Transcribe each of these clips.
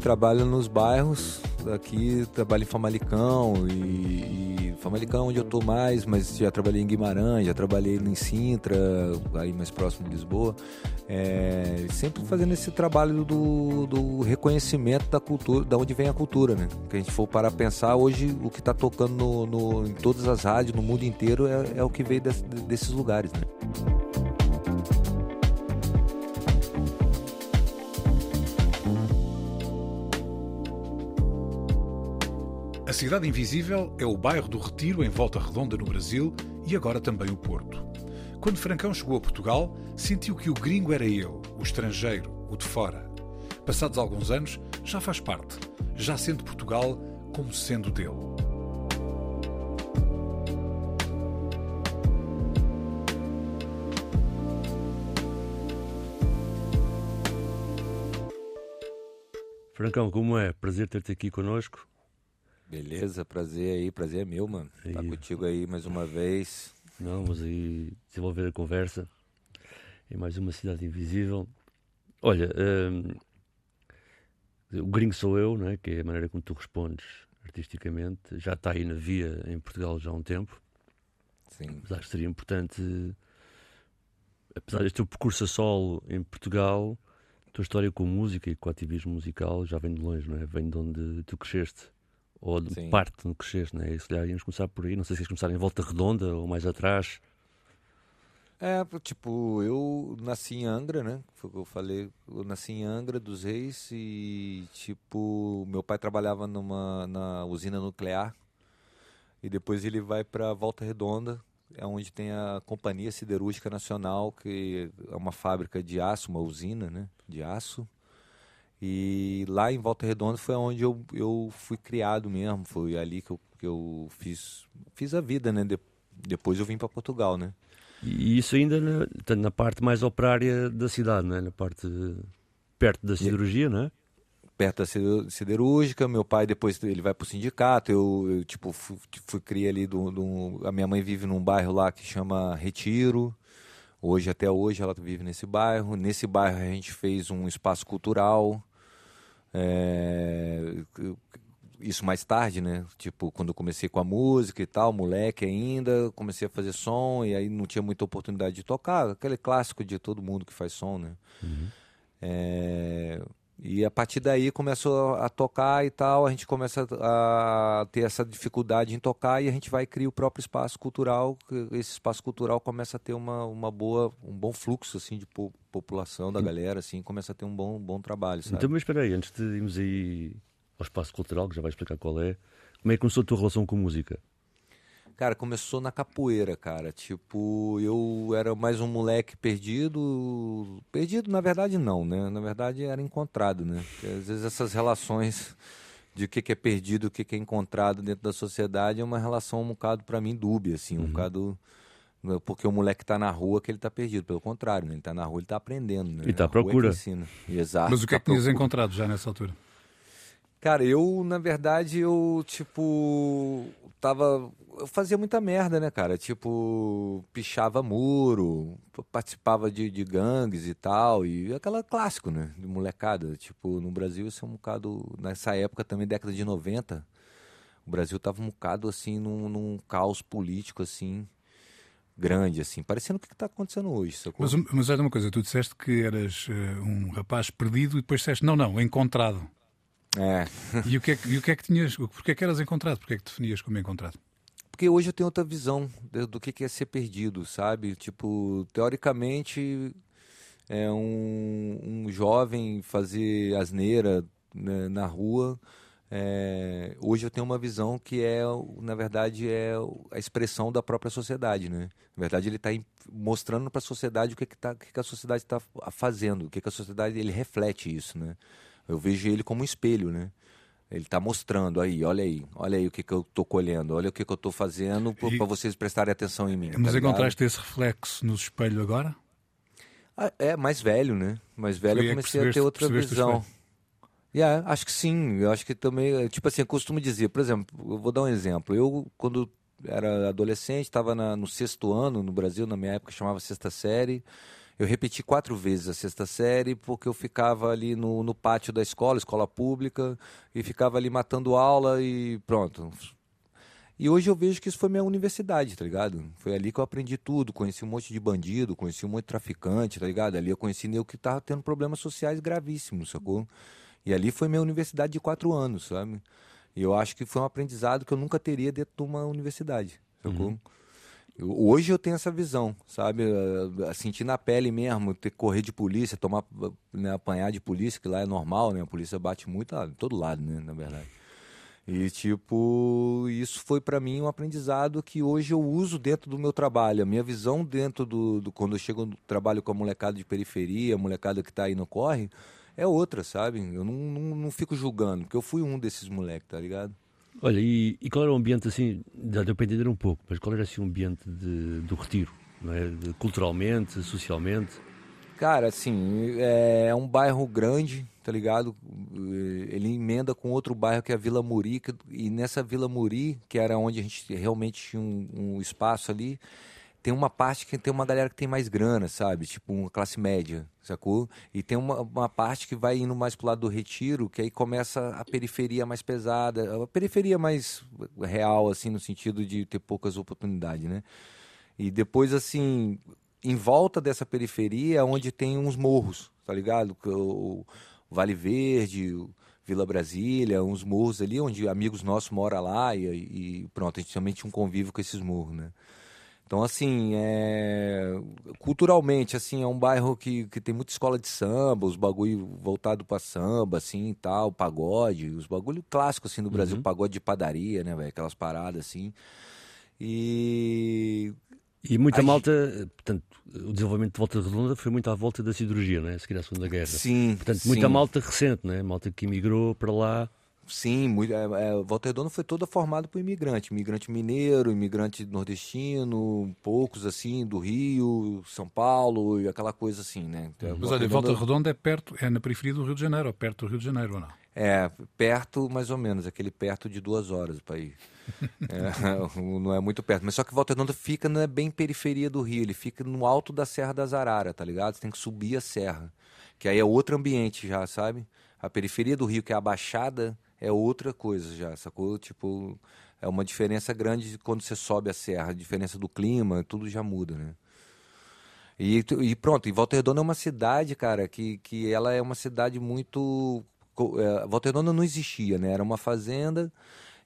Trabalho nos bairros, aqui trabalho em Famalicão e, e Famalicão é onde eu estou mais, mas já trabalhei em Guimarães, já trabalhei em Sintra, aí mais próximo de Lisboa. É, sempre fazendo esse trabalho do, do, reconhecimento da cultura, da onde vem a cultura, né? Que a gente for para pensar, hoje o que está tocando no, no, em todas as rádios, no mundo inteiro, é, é o que veio desse, desses lugares, né? A Cidade Invisível é o bairro do Retiro em Volta Redonda, no Brasil, e agora também o Porto. Quando Francão chegou a Portugal, sentiu que o gringo era ele, o estrangeiro, o de fora. Passados alguns anos, já faz parte, já sendo Portugal como sendo dele. Francão, como é? Prazer ter-te aqui conosco. Beleza, prazer aí, prazer é meu, mano. Estar tá contigo aí mais uma vez. Vamos aí desenvolver a conversa em mais uma cidade invisível. Olha, um, o gringo sou eu, não é? que é a maneira como tu respondes artisticamente. Já está aí na via em Portugal já há um tempo. Sim. Mas acho que seria importante, apesar deste teu percurso a solo em Portugal, a tua história com música e com ativismo musical já vem de longe, não é? Vem de onde tu cresceste ou de Sim. parte no cresceste, não é? Se calhar íamos começar por aí, não sei se ias começar em volta redonda ou mais atrás. É, tipo, eu nasci em Angra, né? Foi o que eu falei. Eu nasci em Angra dos Reis e, tipo, meu pai trabalhava numa na usina nuclear e depois ele vai para Volta Redonda, é onde tem a Companhia Siderúrgica Nacional, que é uma fábrica de aço, uma usina, né? De aço. E lá em Volta Redonda foi onde eu, eu fui criado mesmo, foi ali que eu, que eu fiz, fiz a vida, né? De, depois eu vim para Portugal, né? E isso ainda na, na, parte mais operária da cidade, né? Na parte perto da siderurgia, né? Perto da siderúrgica, meu pai depois ele vai para o sindicato, eu, eu, tipo fui, fui criar ali do, do, a minha mãe vive num bairro lá que chama Retiro, Hoje, até hoje, ela vive nesse bairro. Nesse bairro, a gente fez um espaço cultural. É, isso mais tarde, né? Tipo, quando eu comecei com a música e tal, moleque ainda, comecei a fazer som e aí não tinha muita oportunidade de tocar. Aquele clássico de todo mundo que faz som, né? Uhum. É, e a partir daí começou a tocar e tal, a gente começa a ter essa dificuldade em tocar e a gente vai criar o próprio espaço cultural, esse espaço cultural começa a ter uma, uma boa, um bom fluxo assim de po população da galera, assim, começa a ter um bom, bom trabalho, sabe? Então, mas espera aí, antes de irmos aí ao espaço cultural, que já vai explicar qual é, como é que começou a tua relação com música? Cara, começou na capoeira, cara. Tipo, eu era mais um moleque perdido. Perdido, na verdade, não, né? Na verdade, era encontrado, né? Porque, às vezes essas relações de o que, é perdido, o que, é encontrado dentro da sociedade é uma relação um bocado, para mim, dúbia, assim. Um uhum. bocado né? porque o moleque está na rua que ele está perdido. Pelo contrário, né? ele está na rua, ele está aprendendo. Né? E está à procura. É Exato. Mas o que é que tinhas encontrado já nessa altura? Cara, eu, na verdade, eu, tipo, tava. Eu fazia muita merda, né, cara? Tipo, pichava muro, participava de, de gangues e tal. E aquela clássico, né? De molecada. Tipo, no Brasil isso é um bocado. Nessa época também, década de 90, o Brasil tava um bocado assim num, num caos político, assim grande, assim, parecendo o que está acontecendo hoje. Mas, mas era uma coisa, tu disseste que eras uh, um rapaz perdido e depois disseste, não, não, encontrado. É. E o que é, e o que, é que tinhas, porquê é que eras encontrado? Porquê é que definias como encontrado? Porque hoje eu tenho outra visão do que é ser perdido, sabe? Tipo, teoricamente, é um, um jovem fazer asneira né, na rua é, hoje eu tenho uma visão que é, na verdade, é a expressão da própria sociedade, né? Na verdade, ele está mostrando para a sociedade o que, que, tá, que, que a sociedade está fazendo, o que, que a sociedade ele reflete isso, né? Eu vejo ele como um espelho, né? Ele está mostrando aí, olha aí, olha aí o que, que eu estou colhendo, olha o que, que eu estou fazendo para vocês prestarem atenção em mim. Mas tá encontraste esse reflexo no espelho agora? Ah, é, mais velho, né? Mais velho eu comecei a ter outra visão. Yeah, acho que sim. Eu acho que também, tipo assim, eu costumo dizer, por exemplo, eu vou dar um exemplo. Eu, quando era adolescente, estava no sexto ano no Brasil, na minha época chamava sexta série. Eu repeti quatro vezes a sexta série porque eu ficava ali no, no pátio da escola, escola pública, e ficava ali matando aula e pronto. E hoje eu vejo que isso foi minha universidade, tá ligado? Foi ali que eu aprendi tudo, conheci um monte de bandido, conheci um monte de traficante, tá ligado? Ali eu conheci nego que tava tendo problemas sociais gravíssimos, sacou? E ali foi minha universidade de quatro anos, sabe? E eu acho que foi um aprendizado que eu nunca teria dentro de uma universidade, sacou? Uhum. Hoje eu tenho essa visão, sabe? Sentir na pele mesmo, ter que correr de polícia, tomar, né, apanhar de polícia, que lá é normal, né? A polícia bate muito em todo lado, né? Na verdade. E, tipo, isso foi para mim um aprendizado que hoje eu uso dentro do meu trabalho. A minha visão dentro do. do quando eu chego no trabalho com a molecada de periferia, a molecada que está aí no corre, é outra, sabe? Eu não, não, não, fico julgando, porque eu fui um desses moleques, tá ligado? Olha, e, e, qual era o ambiente assim, já deu para entender um pouco, mas qual era assim o ambiente de, do retiro, é? De, culturalmente, socialmente? Cara, assim, é, é um bairro grande, tá ligado? Ele emenda com outro bairro que é a Vila Muri, e nessa Vila Muri, que era onde a gente realmente tinha um, um espaço ali, tem uma parte que tem uma galera que tem mais grana, sabe? Tipo, uma classe média, sacou? E tem uma, uma parte que vai indo mais pro lado do retiro, que aí começa a periferia mais pesada, a periferia mais real, assim, no sentido de ter poucas oportunidades, né? E depois, assim, em volta dessa periferia é onde tem uns morros, tá ligado? O Vale Verde, Vila Brasília, uns morros ali, onde amigos nossos moram lá e, e pronto, a gente também tinha um convívio com esses morros, né? Então, assim, é... culturalmente, assim, é um bairro que, que tem muita escola de samba, os bagulho voltado para samba, assim, e tal, pagode, os bagulho clássicos, assim, Brasil, uhum. pagode de padaria, né, velho, aquelas paradas, assim. E... E muita malta, portanto, o desenvolvimento de Volta Redonda foi muito à volta da cirurgia, né, a seguir à Segunda Guerra. Sim, Portanto, muita sim. malta recente, né, malta que emigrou para lá Sim, muito, é, é, Volta Redonda foi toda formada por imigrante, imigrante mineiro, imigrante nordestino, poucos assim do Rio, São Paulo e aquela coisa assim, né? Então, Mas olha, Volta Redonda é perto, é na periferia do Rio de Janeiro, ou perto do Rio de Janeiro ou não? É, perto mais ou menos, aquele perto de duas horas para ir. é, não é muito perto, mas só que Volta Redonda fica é bem periferia do Rio, ele fica no alto da Serra das Araras, tá ligado? Você tem que subir a serra, que aí é outro ambiente já, sabe? A periferia do Rio, que é a Baixada, é outra coisa já, sacou? Tipo, é uma diferença grande quando você sobe a serra, a diferença do clima, tudo já muda, né? E, e pronto, e Volta Redonda é uma cidade, cara, que, que ela é uma cidade muito. É, Volta Redonda não existia, né? Era uma fazenda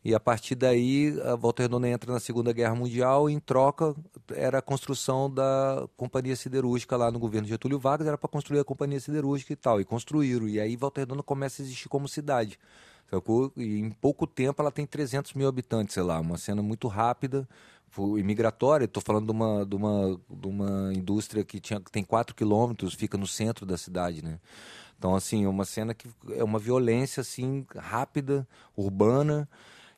e a partir daí a Volta Redonda entra na Segunda Guerra Mundial e em troca era a construção da Companhia Siderúrgica lá no governo Getúlio Vargas, era para construir a Companhia Siderúrgica e tal, e construíram. E aí Volta Redonda começa a existir como cidade. Sacou? E em pouco tempo ela tem 300 mil habitantes, sei lá, uma cena muito rápida, imigratória. Estou falando de uma, de, uma, de uma indústria que, tinha, que tem 4 quilômetros, fica no centro da cidade, né? Então, assim, é uma cena que é uma violência, assim, rápida, urbana,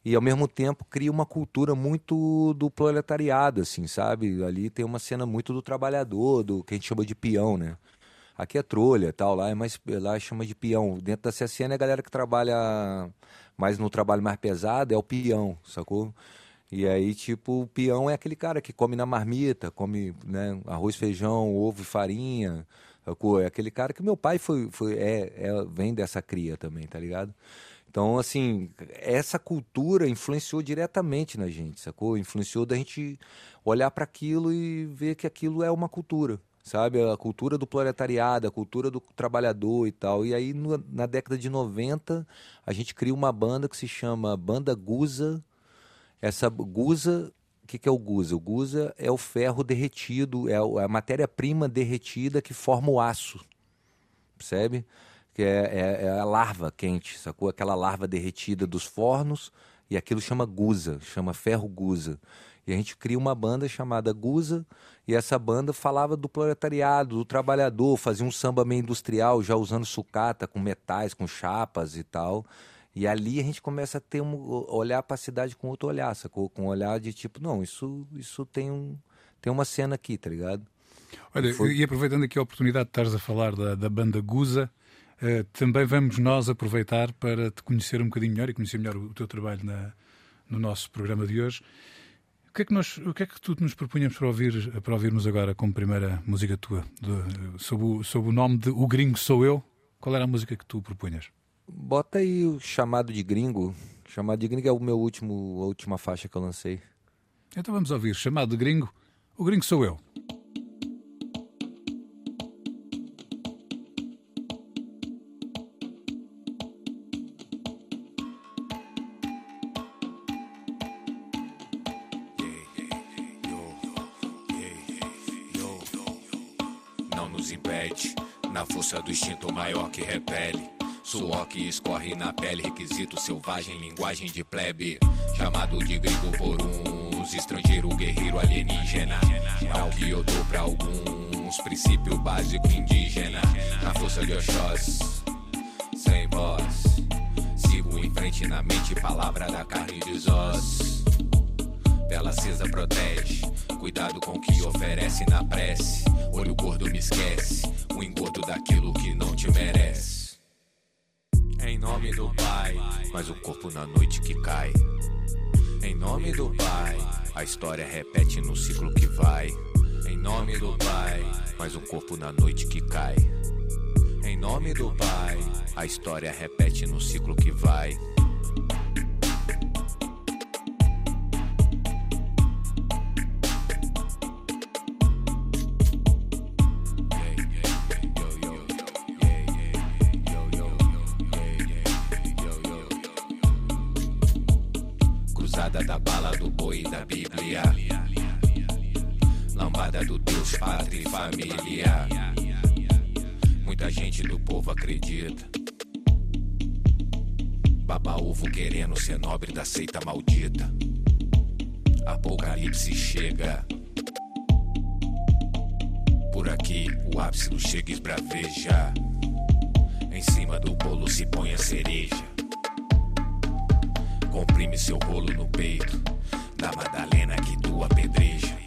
e ao mesmo tempo cria uma cultura muito do proletariado, assim, sabe? Ali tem uma cena muito do trabalhador, do que a gente chama de peão, né? Aqui é trolha tal, lá é mais lá chama de peão. Dentro da CSN a galera que trabalha mais no trabalho mais pesado é o peão, sacou? E aí, tipo, o peão é aquele cara que come na marmita, come né, arroz, feijão, ovo e farinha. Sacou? É aquele cara que meu pai foi, foi é, é, vem dessa cria também, tá ligado? Então, assim, essa cultura influenciou diretamente na gente, sacou? Influenciou da gente olhar para aquilo e ver que aquilo é uma cultura sabe? A cultura do proletariado, a cultura do trabalhador e tal. E aí, no, na década de 90, a gente cria uma banda que se chama Banda Guza. Essa Guza, o que, que é o Guza? O Guza é o ferro derretido, é a matéria-prima derretida que forma o aço, percebe? que é, é, é a larva quente, sacou? Aquela larva derretida dos fornos, e aquilo chama guza, chama ferro guza. E a gente cria uma banda chamada Guza, e essa banda falava do proletariado, do trabalhador, fazia um samba meio industrial, já usando sucata, com metais, com chapas e tal. E ali a gente começa a ter um olhar para a cidade com outro olhar, sacou? Com um olhar de tipo, não, isso, isso tem, um, tem uma cena aqui, tá ligado? Olha, Foi... e aproveitando aqui a oportunidade de estares a falar da, da banda Guza, uh, também vamos nós aproveitar para te conhecer um bocadinho melhor e conhecer melhor o, o teu trabalho na, no nosso programa de hoje que é que, nós, o que é que tu nos propunhamos para, ouvir, para ouvirmos agora como primeira música tua? De, sob, o, sob o nome de O Gringo Sou Eu, qual era a música que tu propunhas? Bota aí o chamado de gringo. Chamado de gringo é o meu último, a última faixa que eu lancei. Então vamos ouvir. Chamado de gringo. O gringo sou eu. Escorre na pele, requisito selvagem, linguagem de plebe. Chamado de gringo por uns, estrangeiro, guerreiro, alienígena. Ao que eu dou pra alguns, princípio básico indígena. Na força de Oxós, sem voz. Sigo em frente na mente, palavra da carne de Zós. Vela acesa protege, cuidado com o que oferece na prece. Olho gordo me esquece, o engordo daquilo que não te merece em nome do Pai, mas o corpo na noite que cai. Em nome do Pai, a história repete no ciclo que vai. Em nome do Pai, mas um corpo na noite que cai. Em nome do Pai, a história repete no ciclo que vai. Família. Muita gente do povo acredita. Baba ovo querendo ser nobre da seita maldita. Apocalipse chega. Por aqui o ápice não chega esbraveja. Em cima do bolo se põe a cereja. Comprime seu rolo no peito da Madalena que tu apedreja.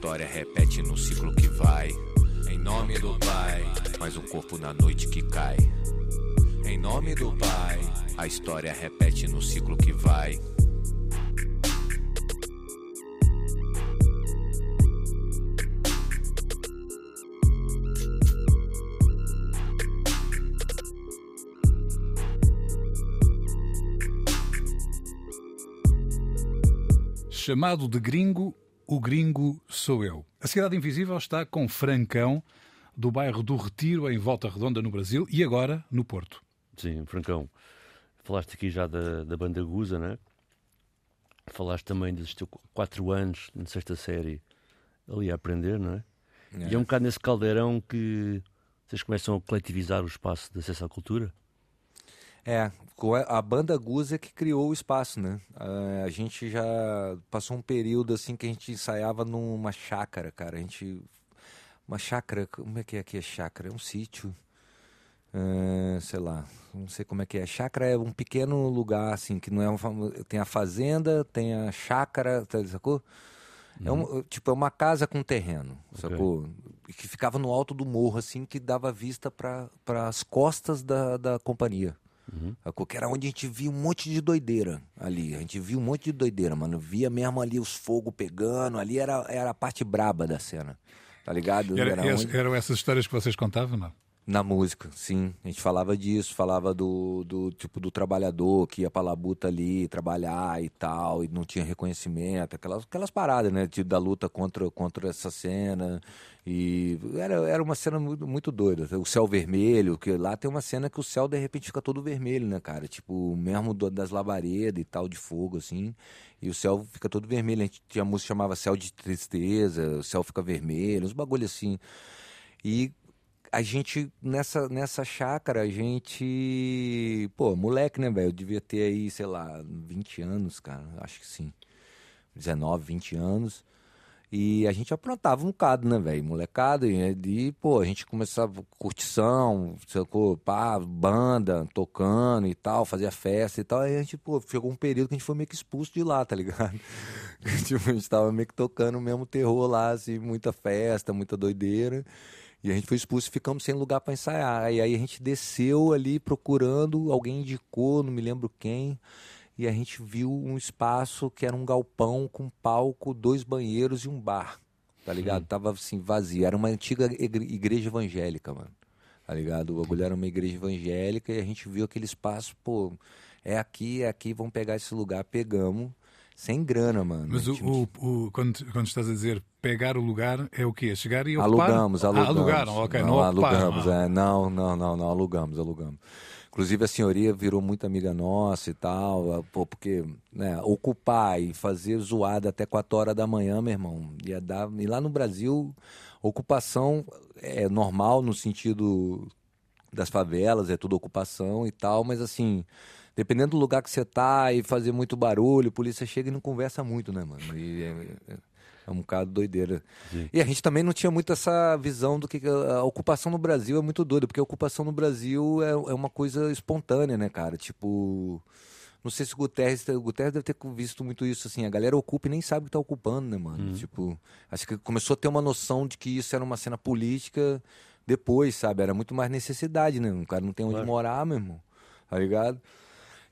História repete no ciclo que vai. Em nome do Pai, mais um corpo na noite que cai. Em nome do Pai, a história repete no ciclo que vai. Chamado de gringo, o Gringo Sou Eu. A Cidade Invisível está com Francão, do bairro do Retiro, em Volta Redonda, no Brasil, e agora no Porto. Sim, Francão. Falaste aqui já da, da banda Guza, né? Falaste também dos teus quatro anos na sexta série ali a aprender, não é? é? E é um bocado nesse caldeirão que vocês começam a coletivizar o espaço de acesso à cultura? É, a banda Guza que criou o espaço, né? A gente já passou um período assim que a gente ensaiava numa chácara, cara. A gente. Uma chácara, como é que é aqui é chácara? É um sítio. É, sei lá, não sei como é que é. Chácara é um pequeno lugar, assim, que não é uma. Tem a fazenda, tem a chácara, tá, sacou? É um, uhum. tipo, é uma casa com terreno, okay. sacou? Que ficava no alto do morro, assim, que dava vista para as costas da, da companhia. Uhum. Era onde a gente via um monte de doideira ali. A gente via um monte de doideira, mano. Via mesmo ali os fogos pegando. Ali era, era a parte braba da cena. Tá ligado? Era, era onde... Eram essas histórias que vocês contavam, não? Na música, sim. A gente falava disso, falava do, do tipo do trabalhador que ia pra labuta ali trabalhar e tal, e não tinha reconhecimento, aquelas, aquelas paradas, né? Tipo, da luta contra, contra essa cena. E era, era uma cena muito, muito doida. O céu vermelho, que lá tem uma cena que o céu de repente fica todo vermelho, né, cara? Tipo, mesmo do, das labaredas e tal, de fogo, assim. E o céu fica todo vermelho. A gente tinha música chamava Céu de Tristeza, o céu fica vermelho, uns bagulho assim. E a gente, nessa, nessa chácara, a gente. Pô, moleque, né, velho? Eu devia ter aí, sei lá, 20 anos, cara. Acho que sim. 19, 20 anos. E a gente aprontava um bocado, né, velho? Molecada. E, e, pô, a gente começava curtição, sacou? Pá, banda, tocando e tal, fazia festa e tal. Aí a gente, pô, chegou um período que a gente foi meio que expulso de lá, tá ligado? tipo, a gente tava meio que tocando o mesmo terror lá, assim, muita festa, muita doideira. E a gente foi expulso e ficamos sem lugar para ensaiar. E aí a gente desceu ali procurando, alguém indicou, não me lembro quem. E a gente viu um espaço que era um galpão com palco, dois banheiros e um bar. Tá ligado? Sim. Tava assim, vazio. Era uma antiga igreja evangélica, mano. Tá ligado? O bagulho era uma igreja evangélica e a gente viu aquele espaço, pô, é aqui, é aqui, vamos pegar esse lugar. Pegamos sem grana, mano. Mas o, o, o, quando, quando estás a dizer pegar o lugar, é o quê? Chegar e ocupar? Alugamos, alugamos. Ah, alugaram, ok. Não, não alugamos, é. Não, não, não, não, alugamos, alugamos. Inclusive a senhoria virou muito amiga nossa e tal, pô, porque né, ocupar e fazer zoada até 4 horas da manhã, meu irmão, ia dar. E lá no Brasil, ocupação é normal no sentido das favelas, é tudo ocupação e tal, mas assim, dependendo do lugar que você tá e fazer muito barulho, a polícia chega e não conversa muito, né, mano? E é, é, é um bocado doideira. Sim. E a gente também não tinha muito essa visão do que a ocupação no Brasil é muito doida, porque a ocupação no Brasil é, é uma coisa espontânea, né, cara? Tipo. Não sei se o Guterres, o Guterres deve ter visto muito isso, assim, a galera ocupa e nem sabe o que tá ocupando, né, mano? Uhum. Tipo, acho que começou a ter uma noção de que isso era uma cena política depois, sabe? Era muito mais necessidade, né? O cara não tem onde claro. morar, meu irmão. Tá ligado?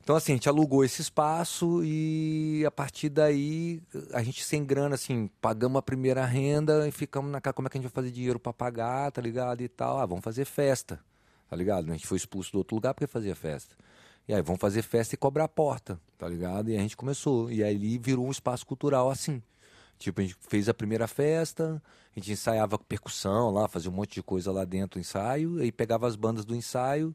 Então, assim, a gente alugou esse espaço e a partir daí, a gente sem grana, assim, pagamos a primeira renda e ficamos na como é que a gente vai fazer dinheiro para pagar, tá ligado? E tal. Ah, vamos fazer festa, tá ligado? A gente foi expulso do outro lugar porque fazia festa. E aí, vamos fazer festa e cobrar a porta, tá ligado? E a gente começou. E aí virou um espaço cultural assim. Tipo, a gente fez a primeira festa, a gente ensaiava percussão lá, fazia um monte de coisa lá dentro do ensaio, aí pegava as bandas do ensaio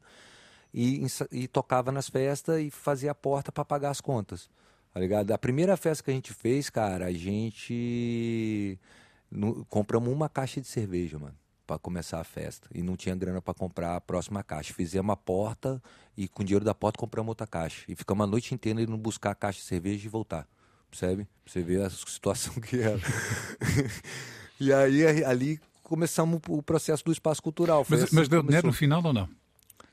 e, e tocava nas festas e fazia a porta para pagar as contas. Tá ligado? A primeira festa que a gente fez, cara, a gente no, compramos uma caixa de cerveja, mano, para começar a festa. E não tinha grana para comprar a próxima caixa. Fizemos a porta e com o dinheiro da porta compramos outra caixa. E ficamos a noite inteira indo buscar a caixa de cerveja e voltar. Percebe? Pra você ver a situação que era. e aí ali começamos o processo do espaço cultural. Mas, assim mas deu dinheiro no final ou não?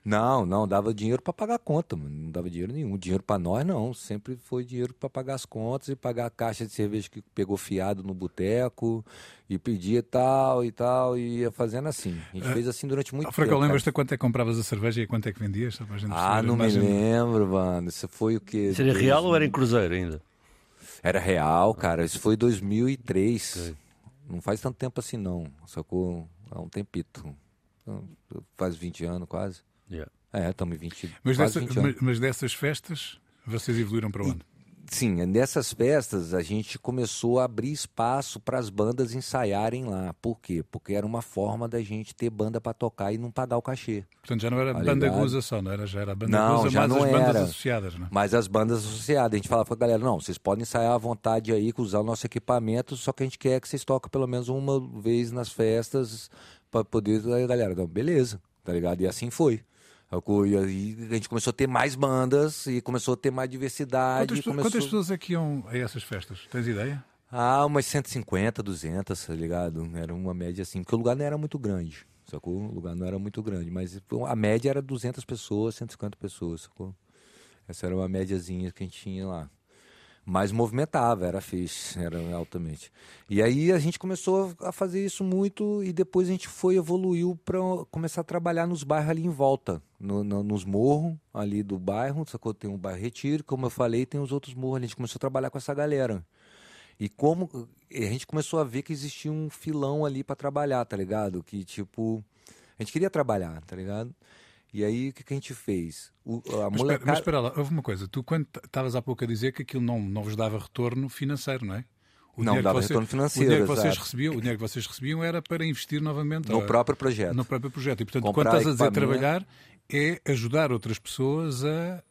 Não, não, dava dinheiro para pagar a conta, mano. não dava dinheiro nenhum. Dinheiro para nós não, sempre foi dinheiro para pagar as contas e pagar a caixa de cerveja que pegou fiado no boteco e pedia tal e tal e ia fazendo assim. A gente é, fez assim durante muito Franco, tempo. lembras-te quanto é que compravas a cerveja e quanto é que vendias? ah, não me lembro, mano. Isso foi o quê? Seria real ou era em cruzeiro ainda? Era real, cara. Isso foi 2003. Okay. Não faz tanto tempo assim não, sacou? Há um tempito. Faz 20 anos quase. Yeah. É, estamos 20, mas, dessa, 20 mas, mas, dessas festas, vocês evoluíram para onde? Sim, nessas festas a gente começou a abrir espaço para as bandas ensaiarem lá. Por quê? Porque era uma forma da gente ter banda para tocar e não pagar o cachê. Portanto, já não era tá banda Guza só, não era? Já era banda não, Guza, já mas não as era. bandas associadas, não? Mas as bandas associadas. A gente falava para a galera, não, vocês podem ensaiar à vontade aí, usar o nosso equipamento, só que a gente quer que vocês toquem pelo menos uma vez nas festas para poder... Aí a galera, não, beleza, tá ligado? E assim foi. E aí a gente começou a ter mais bandas e começou a ter mais diversidade. Quantas, começou... quantas pessoas é que iam a essas festas? Tens ideia? Ah, umas 150, 200, tá ligado? Era uma média assim, porque o lugar não era muito grande, sacou? O lugar não era muito grande, mas a média era 200 pessoas, 150 pessoas, sacou? Essa era uma médiazinha que a gente tinha lá mais movimentava, era fixe, era altamente. E aí a gente começou a fazer isso muito e depois a gente foi evoluiu para começar a trabalhar nos bairros ali em volta, no, no, nos morros ali do bairro, sacou? Tem um bairro Retiro, como eu falei, tem os outros morros ali. A gente começou a trabalhar com essa galera. E como a gente começou a ver que existia um filão ali para trabalhar, tá ligado? Que tipo A gente queria trabalhar, tá ligado? E aí o que, que a gente fez? O, a Mas espera, molecada... mas espera lá, houve uma coisa. Tu, quando estavas há pouco a dizer que aquilo não, não vos dava retorno financeiro, não é? O Não dava vocês- retorno financeiro, O dinheiro, que vocês exato. recebiam, o dinheiro que vocês recebiam era para investir novamente no próprio projeto. no próprio projeto. E, portanto, Comprar quando estás a dizer trabalhar, é ajudar outras pessoas a,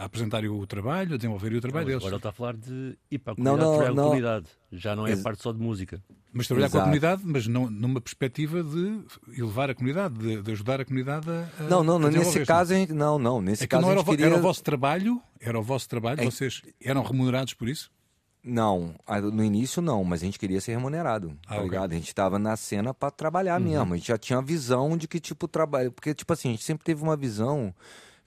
a apresentarem o trabalho, a desenvolverem o trabalho deles. Agora ele está a falar de ir para a Não, comunidade, não, trabalhar com a não. comunidade. Já não é Ex- parte só de música. Mas trabalhar com a Exato. comunidade, mas não, numa perspectiva de elevar a comunidade, de, de ajudar a comunidade a. Não, não, a não, nesse caso não, não, nesse É que caso não era, queria era o vosso trabalho, era o vosso trabalho, É- vocês eram remunerados por isso? Não, no início não, mas a gente queria ser remunerado, Ah, tá ligado? A gente tava na cena pra trabalhar mesmo. A gente já tinha a visão de que, tipo, trabalho. Porque, tipo assim, a gente sempre teve uma visão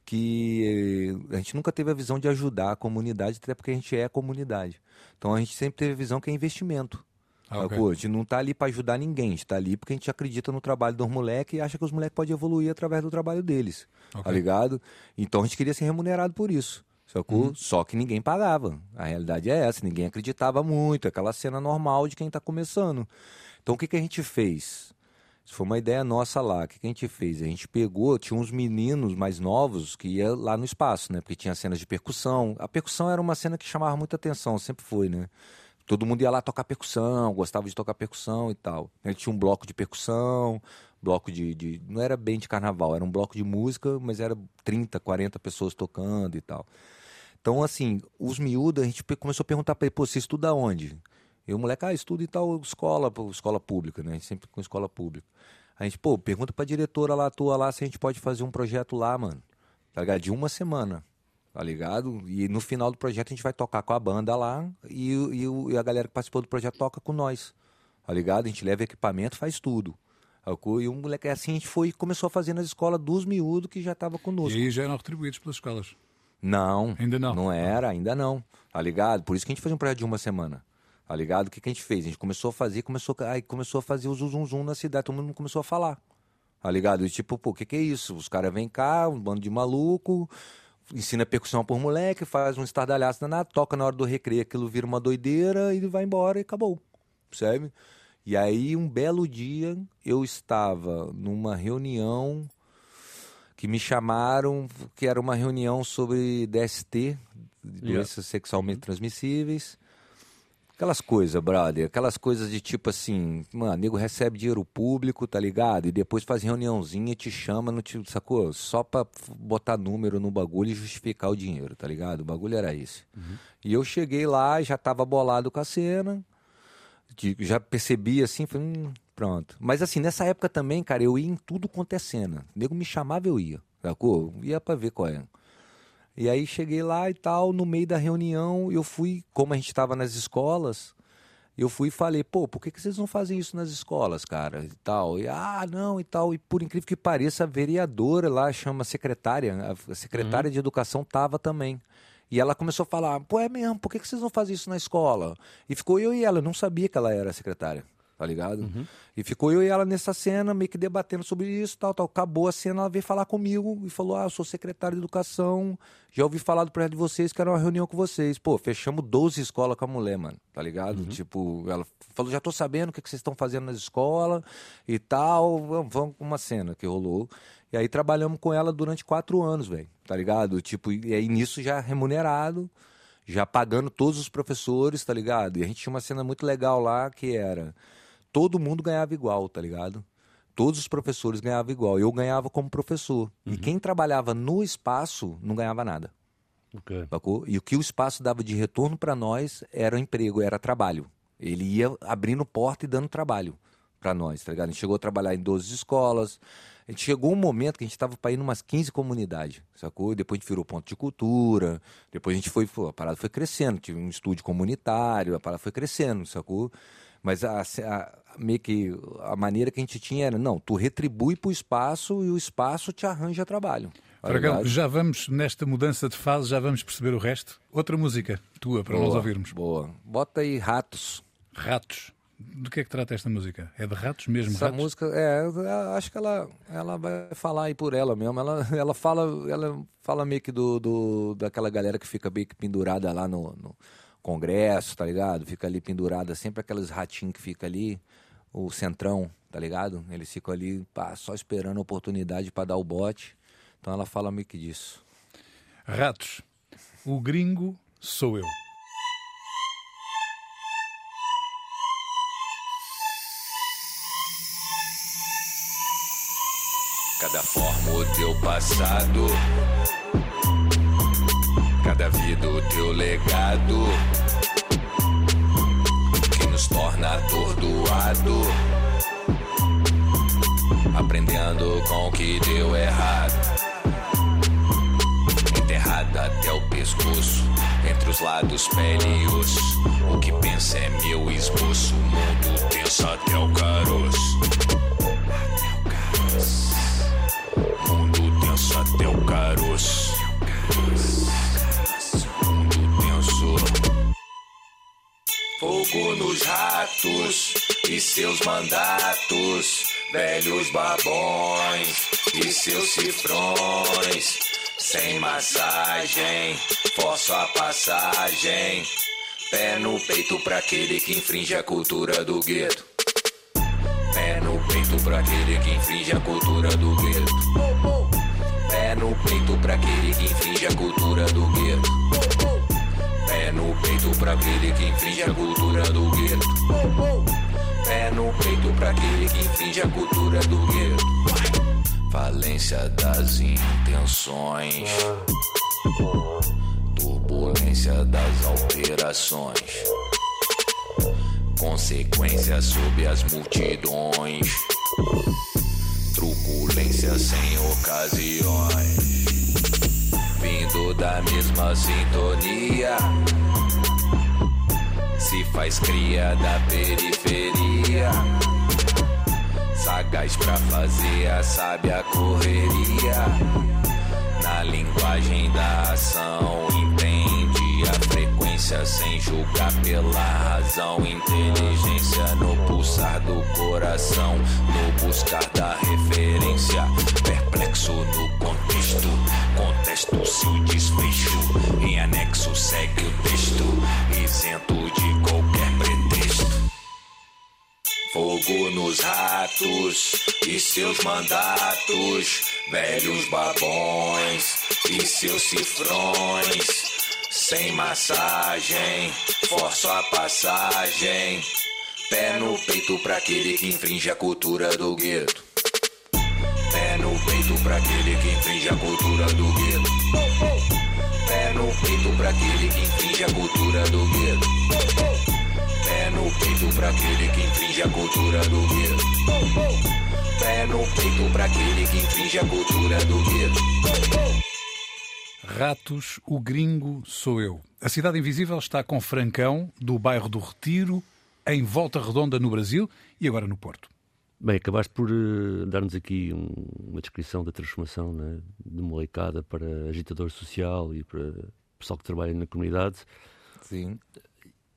que eh, a gente nunca teve a visão de ajudar a comunidade, até porque a gente é a comunidade. Então a gente sempre teve a visão que é investimento. Ah, ok. sacou? A gente não tá ali pra ajudar ninguém, a gente tá ali porque a gente acredita no trabalho dos moleques e acha que os moleques podem evoluir através do trabalho deles. Tá Ok. ligado? Então a gente queria ser remunerado por isso. Sacou? Uhum. Só que ninguém pagava. A realidade é essa, ninguém acreditava muito, aquela cena normal de quem tá começando. Então o que, que a gente fez? Isso foi uma ideia nossa lá. O que, que a gente fez? A gente pegou, tinha uns meninos mais novos que ia lá no espaço, né? Porque tinha cenas de percussão. A percussão era uma cena que chamava muita atenção, sempre foi, né? Todo mundo ia lá tocar percussão, gostava de tocar percussão e tal. Ele tinha um bloco de percussão, bloco de, de- Não era bem de carnaval, era um bloco de música, mas era 30, 40 pessoas tocando e tal. Então, assim, os miúdos, a gente começou a perguntar pra ele, pô, você estuda onde? E o moleque, ah, estuda em tal escola, escola pública, né? A gente sempre com escola pública. A gente, pô, pergunta pra diretora lá, tua lá, se a gente pode fazer um projeto lá, mano. Tá ligado? De uma semana, tá ligado? E no final do projeto a gente vai tocar com a banda lá e, e, e a galera que participou do projeto toca com nós, tá ligado? A gente leva equipamento, faz tudo. E o moleque, assim, a gente foi e começou a fazer nas escolas dos miúdos que já tava E conosco. aí já eram retribuídos pelas escolas. Não. Ainda não. Não era, ainda não. Tá ligado? Por isso que a gente fez um projeto de uma semana. Tá ligado? O que, que a gente fez? A gente começou a fazer, começou, aí começou a fazer o zum, zum, zum na cidade, todo mundo começou a falar. Tá ligado? E tipo, pô, o que, que é isso? Os caras vêm cá, um bando de maluco, ensina percussão por moleque, faz um estardalhaço danado, toca na hora do recreio, aquilo vira uma doideira e vai embora e acabou. Percebe? E aí, um belo dia, eu estava numa reunião que me chamaram, que era uma reunião sobre DST, doenças sexualmente transmissíveis. Aquelas coisas, brother, aquelas coisas de tipo assim, mano, nego recebe dinheiro público, tá ligado? E depois faz reuniãozinha, te chama, não te, sacou? Só pra botar número no bagulho e justificar o dinheiro, tá ligado? O bagulho era esse. E eu cheguei lá, já tava bolado com a cena, já percebi assim, falei, hum, pronto. Mas assim, nessa época também, cara, eu ia em tudo quanto é cena. O nego me chamava, eu ia, sacou? Ia pra ver qual é. E aí cheguei lá e tal, no meio da reunião, eu fui, como a gente estava nas escolas, eu fui e falei, pô, por que, que vocês não fazem isso nas escolas, cara? E tal. E, ah, não, e tal. E por incrível que pareça, a vereadora lá, chama secretária, a secretária de educação tava também. E ela começou a falar, pô, é mesmo, por que, que vocês não fazem isso na escola? E ficou eu e ela, eu não sabia que ela era secretária, tá ligado? E ficou eu e ela nessa cena, meio que debatendo sobre isso, tal, tal. Acabou a cena, ela veio falar comigo e falou, ah, eu sou secretário de educação, já ouvi falar do projeto de vocês, quero uma reunião com vocês. Pô, fechamos 12 escolas com a mulher, mano, tá ligado? Tipo, ela falou, já tô sabendo o que, que vocês estão fazendo nas escolas e tal, vamos, vamos com uma cena que rolou. E aí trabalhamos com ela durante quatro anos, velho, tá ligado? Tipo, e aí nisso já remunerado, já pagando todos os professores, tá ligado? E a gente tinha uma cena muito legal lá que era todo mundo ganhava igual, tá ligado? Todos os professores ganhavam igual. Eu ganhava como professor. E quem trabalhava no espaço não ganhava nada. Ok. Sacou? E o que o espaço dava de retorno para nós era o emprego, era trabalho. Ele ia abrindo porta e dando trabalho para nós, tá ligado? A gente chegou a trabalhar em 12 escolas. A gente chegou um momento que a gente estava para ir em umas 15 comunidades, sacou? Depois a gente virou ponto de cultura. Depois a gente foi, a parada foi crescendo. Tive um estúdio comunitário, a parada foi crescendo, sacou? Mas a, a- meio que a maneira que a gente tinha era, não, tu retribui pro espaço e o espaço te arranja trabalho. Fragão, já vamos, nesta mudança de fase, já vamos perceber o resto. Outra música tua para nós Boa, ouvirmos. Boa. Bota aí ratos. Ratos. Do que é que trata esta música? É de ratos mesmo? Essa ratos? música, é, acho que ela, ela vai falar aí por ela mesmo. Ela, ela fala, ela fala meio que do, do daquela galera que fica meio que pendurada lá no, no congresso, tá ligado? Fica ali pendurada, sempre aqueles ratinhos que fica ali. o centrão, tá ligado? Eles ficam ali pá, só esperando a oportunidade para dar o bote. Então ela fala meio que disso. Ratos, o gringo sou eu. Cada forma o teu passado, cada vida o teu legado, que nos torna atordoado, aprendendo com o que deu errado. Enterrada até o pescoço, entre os lados pele e osso. O que pensa é meu esboço, o mundo pensa até o caroço. Até o caroço. Mundo tenso até o caroço. Mundo Fogo nos ratos e seus mandatos. Velhos babões e seus cifrões. Sem massagem, forço a passagem. Pé no peito pra aquele que infringe a cultura do gueto. Pé no peito pra aquele que infringe a cultura do gueto. Pé no peito pra aquele que infringe a cultura do gueto. Pé no peito pra aquele que infringe a cultura do gueto. Pé no peito pra aquele que infringe a cultura do gueto. Falência das intenções. Turbulência das alterações consequências sob as multidões. Truculência sem ocasiões. Vindo da mesma sintonia. Se faz cria da periferia. Sagaz pra fazer a sábia correria. Na linguagem da ação, entende sem julgar pela razão. Inteligência no pulsar do coração, no buscar da referência. Perplexo no contexto, contesto-se o desfecho. Em anexo segue o texto, isento de qualquer pretexto. Fogo nos ratos e seus mandatos, velhos babões e seus cifrões. Sem massagem, forço a passagem. Pé no peito pra aquele que infringe a cultura do gueto. Pé no peito pra aquele que infringe a cultura do gueto. Pé no peito pra aquele que infringe a cultura do gueto. Pé no peito pra aquele que infringe a cultura do gueto. Pé no peito pra aquele que infringe a cultura do gueto. Ratos, o gringo sou eu. A Cidade Invisível está com Francão, do bairro do Retiro, em Volta Redonda, no Brasil e agora no Porto. Bem, acabaste por uh, dar-nos aqui um, uma descrição da transformação né, de molecada para agitador social e para pessoal que trabalha na comunidade. Sim.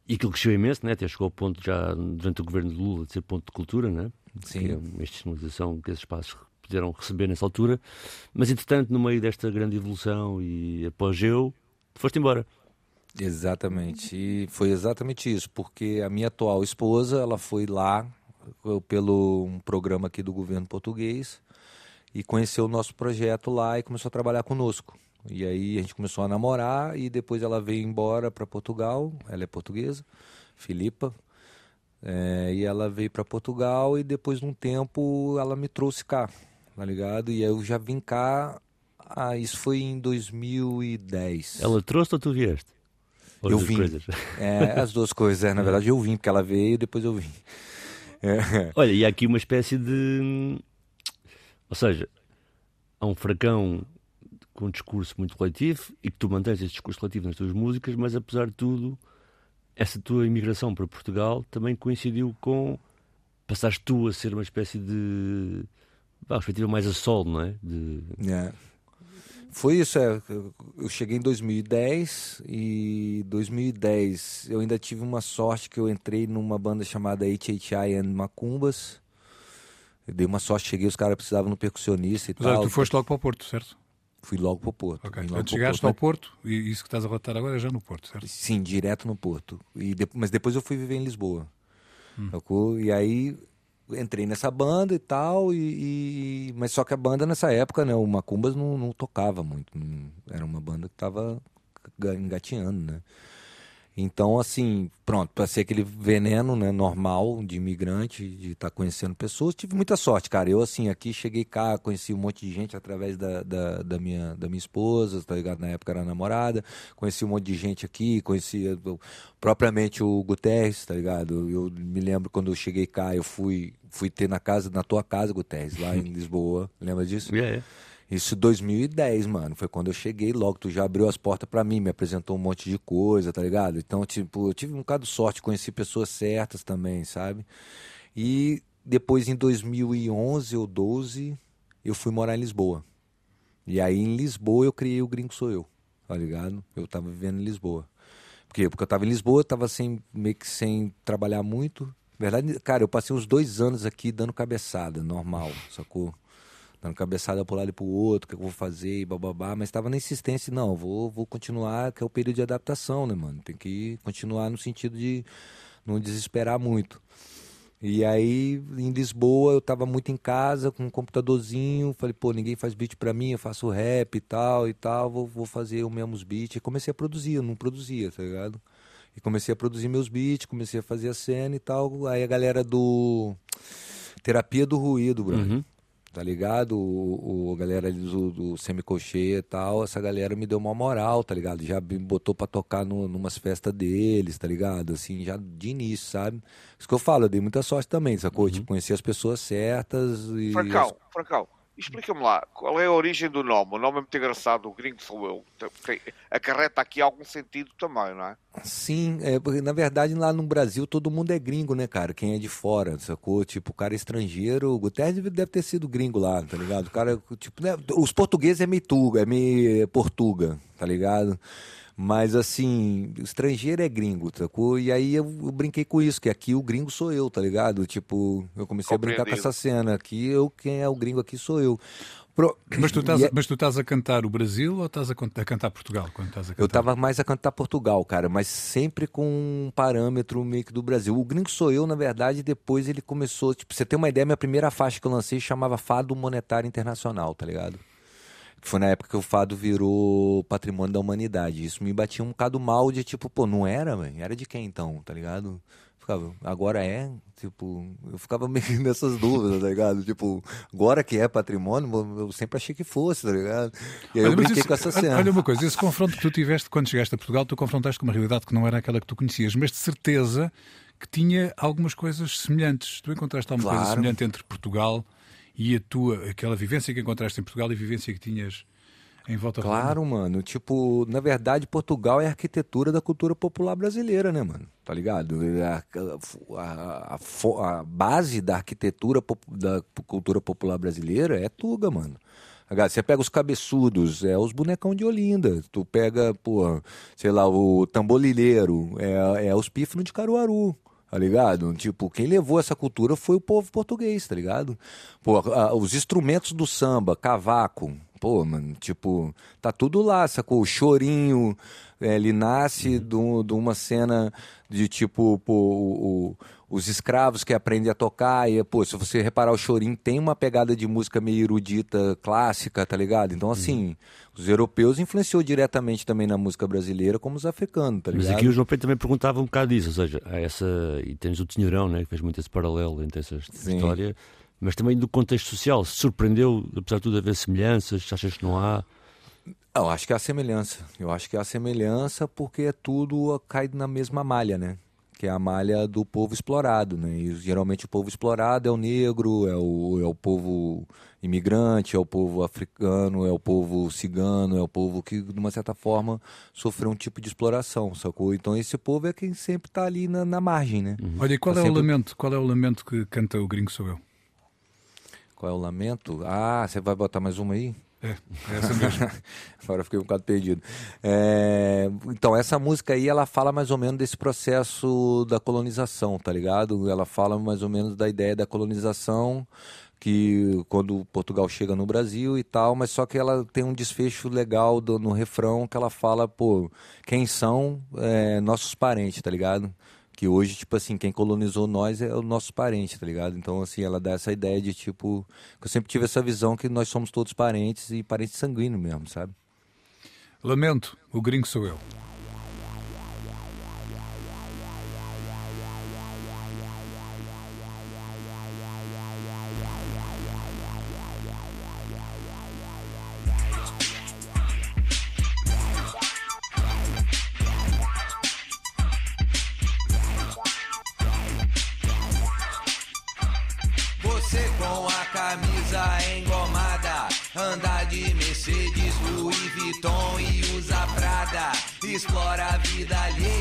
E aquilo cresceu imenso, né? até chegou ao ponto já durante o governo de Lula de ser ponto de cultura, né? Sim. Que é uma institucionalização que esses espaços puderam receber nessa altura. Mas entretanto, no meio desta grande evolução e apogeu, foste embora. Exatamente. E foi exatamente isso, porque a minha atual esposa, ela foi lá pelo um programa aqui do governo português e conheceu o nosso projeto lá e começou a trabalhar conosco. E aí a gente começou a namorar e depois ela veio embora para Portugal. Ela é portuguesa, Filipa. É, e ela veio para Portugal e depois de um tempo ela me trouxe cá, tá ligado? E eu já vim cá. Ah, isso foi em 2010. Ela trouxe ou tu vieste? Ou Eu vim. coisas? É, as duas coisas. é. Na verdade eu vim, porque ela veio e depois eu vim. É. Olha, e há aqui uma espécie de. Ou seja, há um fracão com um discurso muito coletivo e que tu mantens esse discurso coletivo nas tuas músicas, mas apesar de tudo, essa tua imigração para Portugal também coincidiu com. Passaste tu a ser uma espécie de. Vá, perspectiva mais a solo, não é? De... É. Foi isso, é. Eu cheguei em 2010 e 2010 eu ainda tive uma sorte que eu entrei numa banda chamada HHI and Macumbas. Eu dei uma sorte, cheguei, os caras precisavam um percussionista e Mas olha, tal. tu foste logo para o Porto, certo? Fui logo pro Porto. Ok. Vim logo Portanto, pro chegaste Porto, ao Porto e isso que estás a relatar agora é já no Porto, certo? Sim, direto no Porto. E de- Mas depois eu fui viver em Lisboa. Sacou? E aí entrei nessa banda e tal, e, e- mas só que a banda nessa época, né, o Macumbas não, não tocava muito, não- era uma banda que tava ga- engatinhando, né. Então, assim, pronto, para ser aquele veneno, né, normal de imigrante, de estar conhecendo pessoas, tive muita sorte, cara. Eu, assim, aqui cheguei cá, conheci um monte de gente através da, da, da minha, da minha esposa, tá ligado? Na época era namorada, conheci um monte de gente aqui, conheci uh, propriamente o Guterres, tá ligado? Eu me lembro quando eu cheguei cá, eu fui, fui ter na casa, na tua casa, Guterres, lá em Lisboa, lembra disso? É, é. Isso em 2010, mano. Foi quando eu cheguei logo. Tu já abriu as portas pra mim, me apresentou um monte de coisa, tá ligado? Então, tipo, eu tive um bocado de sorte, conheci pessoas certas também, sabe? E depois, em 2011 ou 12, eu fui morar em Lisboa. E aí, em Lisboa, eu criei o Gringo Sou Eu, tá ligado? Eu tava vivendo em Lisboa. Por quê? Porque eu tava em Lisboa, eu tava sem, meio que sem trabalhar muito. Na verdade, cara, eu passei uns dois anos aqui dando cabeçada, normal, sacou? Dando cabeçada pro lado e pro outro, o que eu vou fazer e bababá, mas tava na insistência, não, vou, vou continuar, que é o período de adaptação, né, mano? Tem que continuar no sentido de não desesperar muito. E aí, em Lisboa, eu tava muito em casa, com um computadorzinho, falei, pô, ninguém faz beat pra mim, eu faço rap e tal e tal, vou, vou fazer os mesmos beats. E comecei a produzir, eu não produzia, tá ligado? E comecei a produzir meus beats, comecei a fazer a cena e tal. Aí a galera do Terapia do Ruído, brother Uhum. Tá ligado? O, o- a galera ali do, do semicochê e tal, essa galera me deu uma moral, tá ligado? Já me botou pra tocar no, numas festas deles, tá ligado? Assim, já de início, sabe? Isso que eu falo, eu dei muita sorte também, sacou? Tipo, conheci as pessoas certas e... Francão, Francão, explica-me lá, qual é a origem do nome? O nome é muito engraçado, o gringo sou eu. Tem- acarreta aqui algum sentido também, não é? Sim, é, na verdade lá no Brasil todo mundo é gringo, né, cara? Quem é de fora, sacou? Tipo, o cara é estrangeiro, o Guterres deve- deve ter sido gringo lá, tá ligado? O cara, tipo, né, os portugueses é meio tuga, é meio portuga, tá ligado? Mas assim, estrangeiro é gringo, sacou? E aí eu, eu brinquei com isso, que aqui o gringo sou eu, tá ligado? Tipo, eu comecei a brincar com essa cena. Aqui eu, quem é o gringo aqui sou eu. Pro- Mas tu, estás, é- mas tu estás a cantar o Brasil ou estás a, a cantar Portugal? Quando estás a cantar? Eu tava mais a cantar Portugal, cara, mas sempre com um parâmetro meio que do Brasil. O Gringo Sou Eu, na verdade, depois ele começou. Tipo, você tem uma ideia, minha primeira faixa que eu lancei chamava Fado Monetário Internacional, tá ligado? Foi na época que o fado virou patrimônio da humanidade. Isso me batia um bocado mal de tipo, pô, não era, velho? Era de quem então, tá ligado? Ficava, agora é? Tipo, eu ficava meio nessas dúvidas, tá ligado? Tipo, agora que é patrimônio, eu sempre achei que fosse, tá ligado? E aí eu Olha, mas brinquei isso- com essa cena. Olha uma coisa, esse confronto que tu tiveste quando chegaste a Portugal, tu confrontaste com uma realidade que não era aquela que tu conhecias, mas de certeza que tinha algumas coisas semelhantes. Tu encontraste alguma coisa Claro. semelhante entre Portugal e a tua, aquela vivência que encontraste em Portugal e a vivência que tinhas em volta Claro, mano. Tipo, na verdade, Portugal é a arquitetura da cultura popular brasileira, né, mano? Tá ligado? A, a- a fo- a base da arquitetura da cultura popular brasileira é Tuga, mano. Você pega os cabeçudos, é os bonecão de Olinda. Tu pega, pô, sei lá, o tamborileiro, é, é os pífanos de Caruaru. Tá ligado? Tipo, quem levou essa cultura foi o povo português, tá ligado? Pô, a- os instrumentos do samba, cavaco, pô, mano, tipo, tá tudo lá, sacou? O chorinho, é, ele nasce de um- de uma cena de tipo, pô, o- o- os escravos que aprendem a tocar, e, pô, se você reparar, o chorinho tem uma pegada de música meio erudita, clássica, tá ligado? Então, assim, os europeus influenciou diretamente também na música brasileira, como os africanos, tá Mas ligado? aqui o João Pedro também perguntava um bocado disso, ou seja, há essa. E tens o Tinheirão, né, que fez muito esse paralelo entre essa Sim. história, mas também do contexto social. Se surpreendeu, apesar de tudo, haver semelhanças? Achas que não há? Eu acho que a semelhança. Eu acho que a semelhança porque é tudo cai na mesma malha, né? Que é a malha do povo explorado, né? E geralmente o povo explorado é o negro, é o, é o povo imigrante, é o povo africano, é o povo cigano, é o povo que, de uma certa forma, sofreu um tipo de exploração, sacou? Então esse povo é quem sempre tá ali na, na margem, né? Olha, e qual Tá é o sempre- lamento? Qual é o lamento que canta o Gringo Sou Eu? Qual é o lamento? Ah, você vai botar mais uma aí? É, é essa mesmo. Agora fiquei um bocado perdido. É, então, essa música aí, ela fala mais ou menos desse processo da colonização, tá ligado? Ela fala mais ou menos da ideia da colonização, que quando Portugal chega no Brasil e tal, mas só que ela tem um desfecho legal do- no refrão que ela fala, pô, quem são é, nossos parentes, tá ligado? Que hoje, tipo assim, quem colonizou nós é o nosso parente, tá ligado? Então, assim, ela dá essa ideia de, tipo... Eu sempre tive essa visão que nós somos todos parentes e parentes sanguíneos mesmo, sabe? Lamento, o gringo sou eu. dale.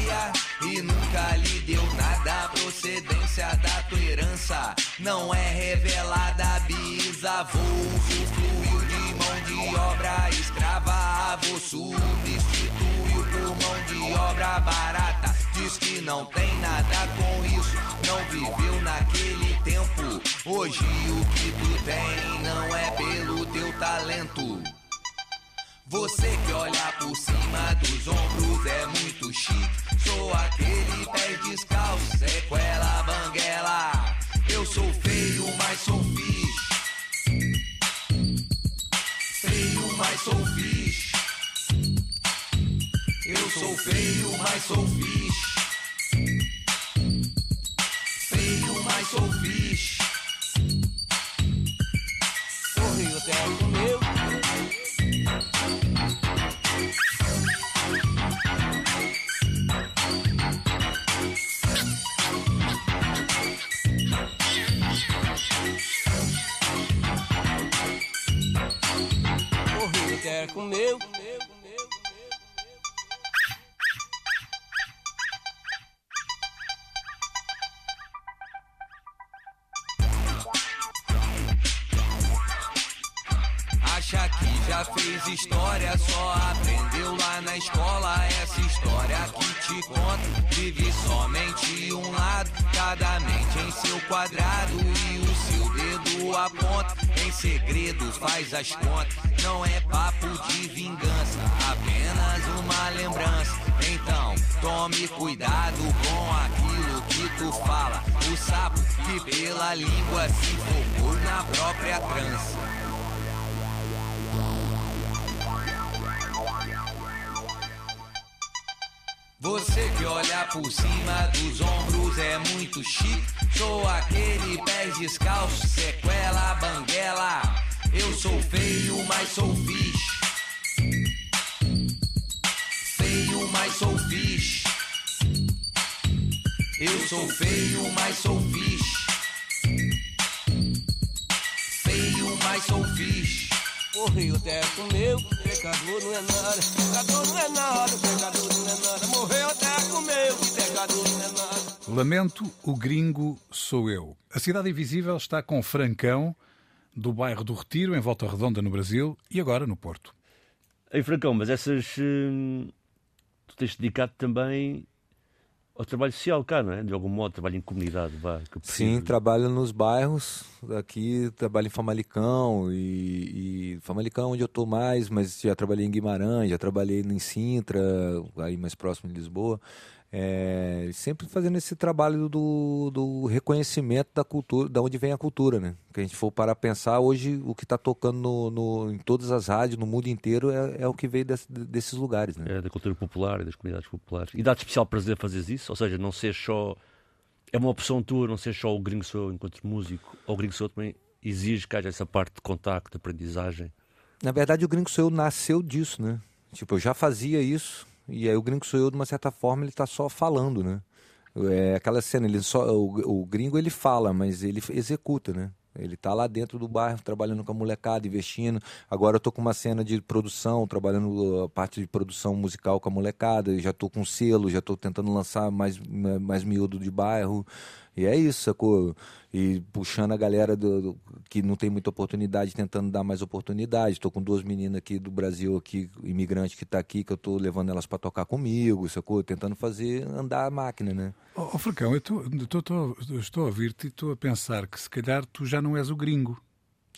História, só aprendeu lá na escola. Essa história que te conto vive somente um lado. Cada mente em seu quadrado e o seu dedo aponta. Em segredo faz as contas. Não é papo de vingança, apenas uma lembrança. Então tome cuidado com aquilo que tu fala. O sapo que pela língua se focou na própria trança. Você que olha por cima dos ombros é muito chique. Sou aquele pés descalço, sequela, banguela. Eu sou feio, mas sou fixe. Feio, mas sou fixe. Eu sou feio, mas sou fixe. Morreu o teto meu, pecador não é nada, pecador não é nada, pecador não é nada. Morreu o teto meu, pecador não é nada. Lamento, o gringo sou eu. A Cidade Invisível está com Francão, do bairro do Retiro, em Volta Redonda, no Brasil, e agora no Porto. Ei, Francão, mas essas. hum, tu tens dedicado também ao trabalho social cá, não é? De algum modo, trabalho em comunidade, vá. Sim, trabalho nos bairros. Aqui trabalho em Famalicão e, e Famalicão é onde eu tô mais, mas já trabalhei em Guimarães, já trabalhei em Sintra, aí mais próximo de Lisboa. É, sempre fazendo esse trabalho do, do reconhecimento da cultura, da onde vem a cultura, né? Que a gente for para pensar hoje o que está tocando no, no- em todas as rádios no mundo inteiro é, é o que veio desse- desses lugares, né? É, da cultura popular e das comunidades populares. E dá-te especial prazer fazer isso? Ou seja, não ser só. É uma opção tua, não ser só o gringo sou enquanto músico, ou o gringo sou também exige que haja essa parte de contacto, de aprendizagem. Na verdade, o Gringo Sou Eu nasceu disso, né? Tipo, eu já fazia isso, e aí o Gringo Sou Eu, de uma certa forma, ele tá só falando, né? É aquela cena, ele só, o, o gringo ele fala, mas ele executa, né? Ele tá lá dentro do bairro, trabalhando com a molecada, investindo. Agora eu tô com uma cena de produção, trabalhando a parte de produção musical com a molecada. Já tô com selo, já tô tentando lançar mais, mais miúdo de bairro. E é isso, sacou? E puxando a galera do, do- que não tem muita oportunidade, tentando dar mais oportunidade. Estou com duas meninas aqui do Brasil, aqui, imigrante que está aqui, que eu estou levando elas para tocar comigo, sacou? Tentando fazer andar a máquina, né? Ó ó, Fracão, eu tô- tô- tô- estou a ouvir-te e estou a pensar que se calhar tu já não és o gringo.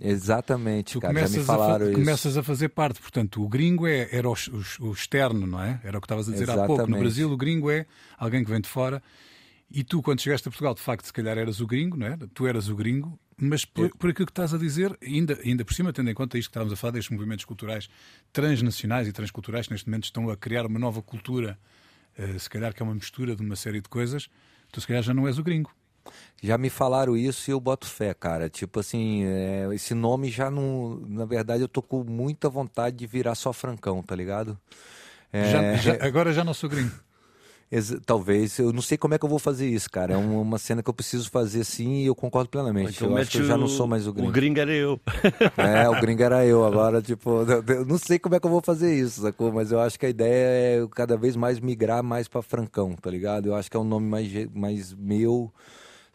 Exatamente, Tu cara. Já me começas, a, falaram fa- isso. começas a fazer parte. Portanto, o gringo é, era o, o- o externo, não é? Era o que estavas a dizer há pouco. No Exatamente. Brasil, o gringo é alguém que vem de fora E tu, quando chegaste a Portugal, de facto, se calhar eras o gringo, não é? Tu eras o gringo, mas por, por aquilo que estás a dizer, ainda, ainda por cima, tendo em conta isto que estávamos a falar, destes movimentos culturais transnacionais e transculturais, que neste momento estão a criar uma nova cultura, uh, se calhar que é uma mistura de uma série de coisas, tu se calhar já não és o gringo. Já me falaram isso e eu boto fé, cara. Tipo assim, é, esse nome já não. Na verdade, eu tô com muita vontade de virar só Francão, tá ligado? É... Já, já, agora já não sou gringo. Talvez, eu não sei como é que eu vou fazer isso, cara. É uma cena que eu preciso fazer assim e eu concordo plenamente. Então, eu acho que eu já não sou mais o gringo. O gringo era eu. É, o gringo era eu. Agora, tipo, eu não sei como é que eu vou fazer isso, sacou? Mas eu acho que a ideia é cada vez mais migrar mais pra Francão, tá ligado? Eu acho que é um nome mais, mais meu.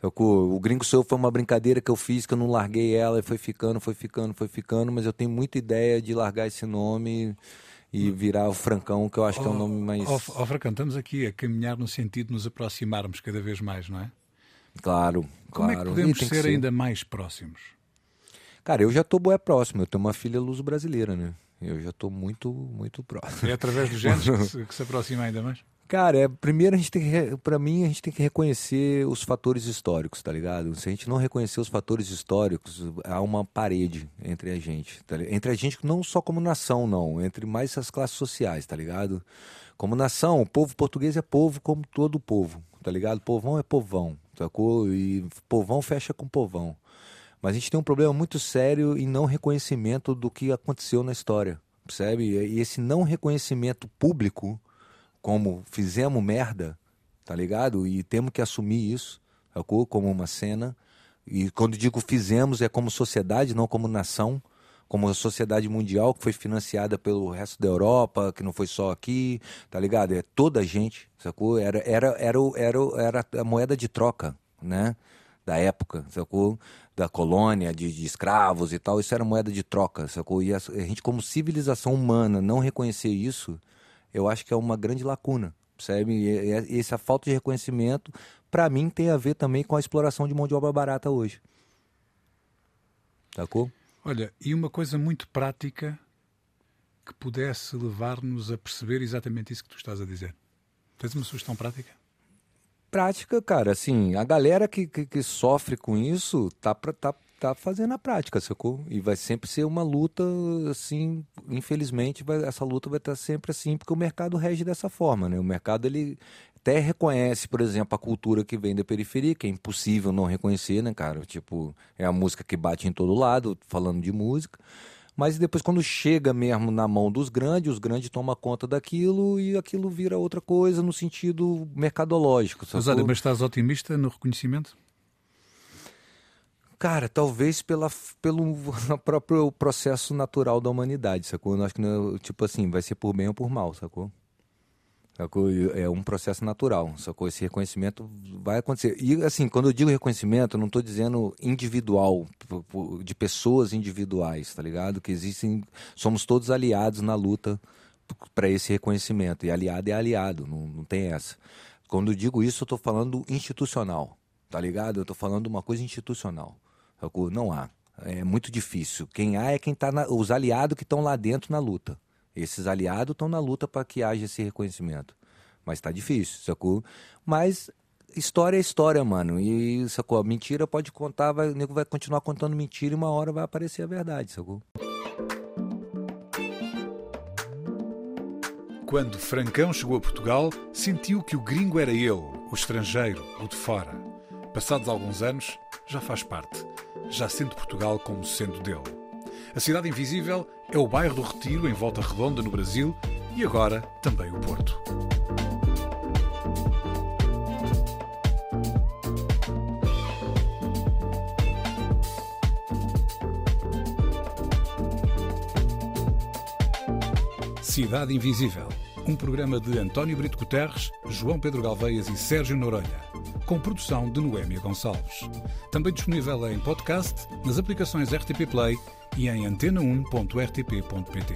O Gringo Sou foi uma brincadeira que eu fiz, que eu não larguei ela e foi ficando, foi ficando, foi ficando, mas eu tenho muita ideia de largar esse nome e virar o Francão, que eu acho que é um nome mais. Ó, oh, oh, Francão, estamos aqui a caminhar no sentido de nos aproximarmos cada vez mais, não é? Claro, Como claro. é que podemos ser, ser, ainda mais próximos? Cara, eu já estou boé próximo, eu tenho uma filha luso brasileira, né? Eu já estou muito, muito próximo. É através dos genes que se, que se aproxima ainda mais? Cara, é, primeiro a gente tem que, para mim, a gente tem que reconhecer os fatores históricos, tá ligado? Se a gente não reconhecer os fatores históricos, há uma parede entre a gente, tá entre a gente não só como nação, não, entre mais as classes sociais, tá ligado? Como nação, o povo português é povo como todo povo, tá ligado? Povão é povão, sacou? E povão fecha com povão. Mas a gente tem um problema muito sério em não reconhecimento do que aconteceu na história, percebe? E esse não reconhecimento público como fizemos merda, tá ligado? E temos que assumir isso, sacou? Como uma cena. E quando digo fizemos, é como sociedade, não como nação. Como a sociedade mundial que foi financiada pelo resto da Europa, que não foi só aqui, tá ligado? É toda a gente, sacou? Era, era, era, era, era a moeda de troca, né? Da época, sacou? Da colônia, de, de escravos e tal. Isso era moeda de troca, sacou? E a, a gente, como civilização humana, não reconhecer isso eu acho que é uma grande lacuna, percebe? E essa falta de reconhecimento, para mim, tem a ver também com a exploração de mão de obra barata hoje. Sacou? Olha, e uma coisa muito prática que pudesse levar-nos a perceber exatamente isso que tu estás a dizer. Tens uma sugestão prática? Prática, cara, assim, a galera que, que, que sofre com isso tá, pra, tá tá fazendo a prática, sacou? E vai sempre ser uma luta, assim, infelizmente, vai, essa luta vai estar sempre assim, porque o mercado rege dessa forma, né? O mercado, ele até reconhece, por exemplo, a cultura que vem da periferia, que é impossível não reconhecer, né, cara? Tipo, é a música que bate em todo lado, falando de música. Mas depois, quando chega mesmo na mão dos grandes, os grandes tomam conta daquilo e aquilo vira outra coisa no sentido mercadológico. Mas olha, mas estás otimista no reconhecimento? Cara, talvez pela, pelo próprio processo natural da humanidade, sacou? Eu acho que, tipo assim, vai ser por bem ou por mal, sacou? sacou? É um processo natural, sacou? Esse reconhecimento vai acontecer. E, assim, quando eu digo reconhecimento, eu não estou dizendo individual, de pessoas individuais, tá ligado? Que existem, somos todos aliados na luta para esse reconhecimento. E aliado é aliado, não, não tem essa. Quando eu digo isso, eu estou falando institucional, tá ligado? Eu estou falando uma coisa institucional. Não há. É muito difícil. Quem há é quem está os aliados que estão lá dentro na luta. Esses aliados estão na luta para que haja esse reconhecimento. Mas está difícil, sacou? Mas história é história, mano. E, sacou? Mentira pode contar, vai, o nego vai continuar contando mentira e uma hora vai aparecer a verdade, sacou? Quando Francão chegou a Portugal, sentiu que o gringo era ele, o estrangeiro, o de fora. Passados alguns anos, já faz parte já sente Portugal como sendo dele. A Cidade Invisível é o bairro do Retiro, em Volta Redonda, no Brasil, e agora também o Porto. Cidade Invisível, um programa de António Brito Guterres, João Pedro Galveias e Sérgio Noronha com produção de Noémia Gonçalves. Também disponível em podcast, nas aplicações RTP Play e em antena1.rtp.pt.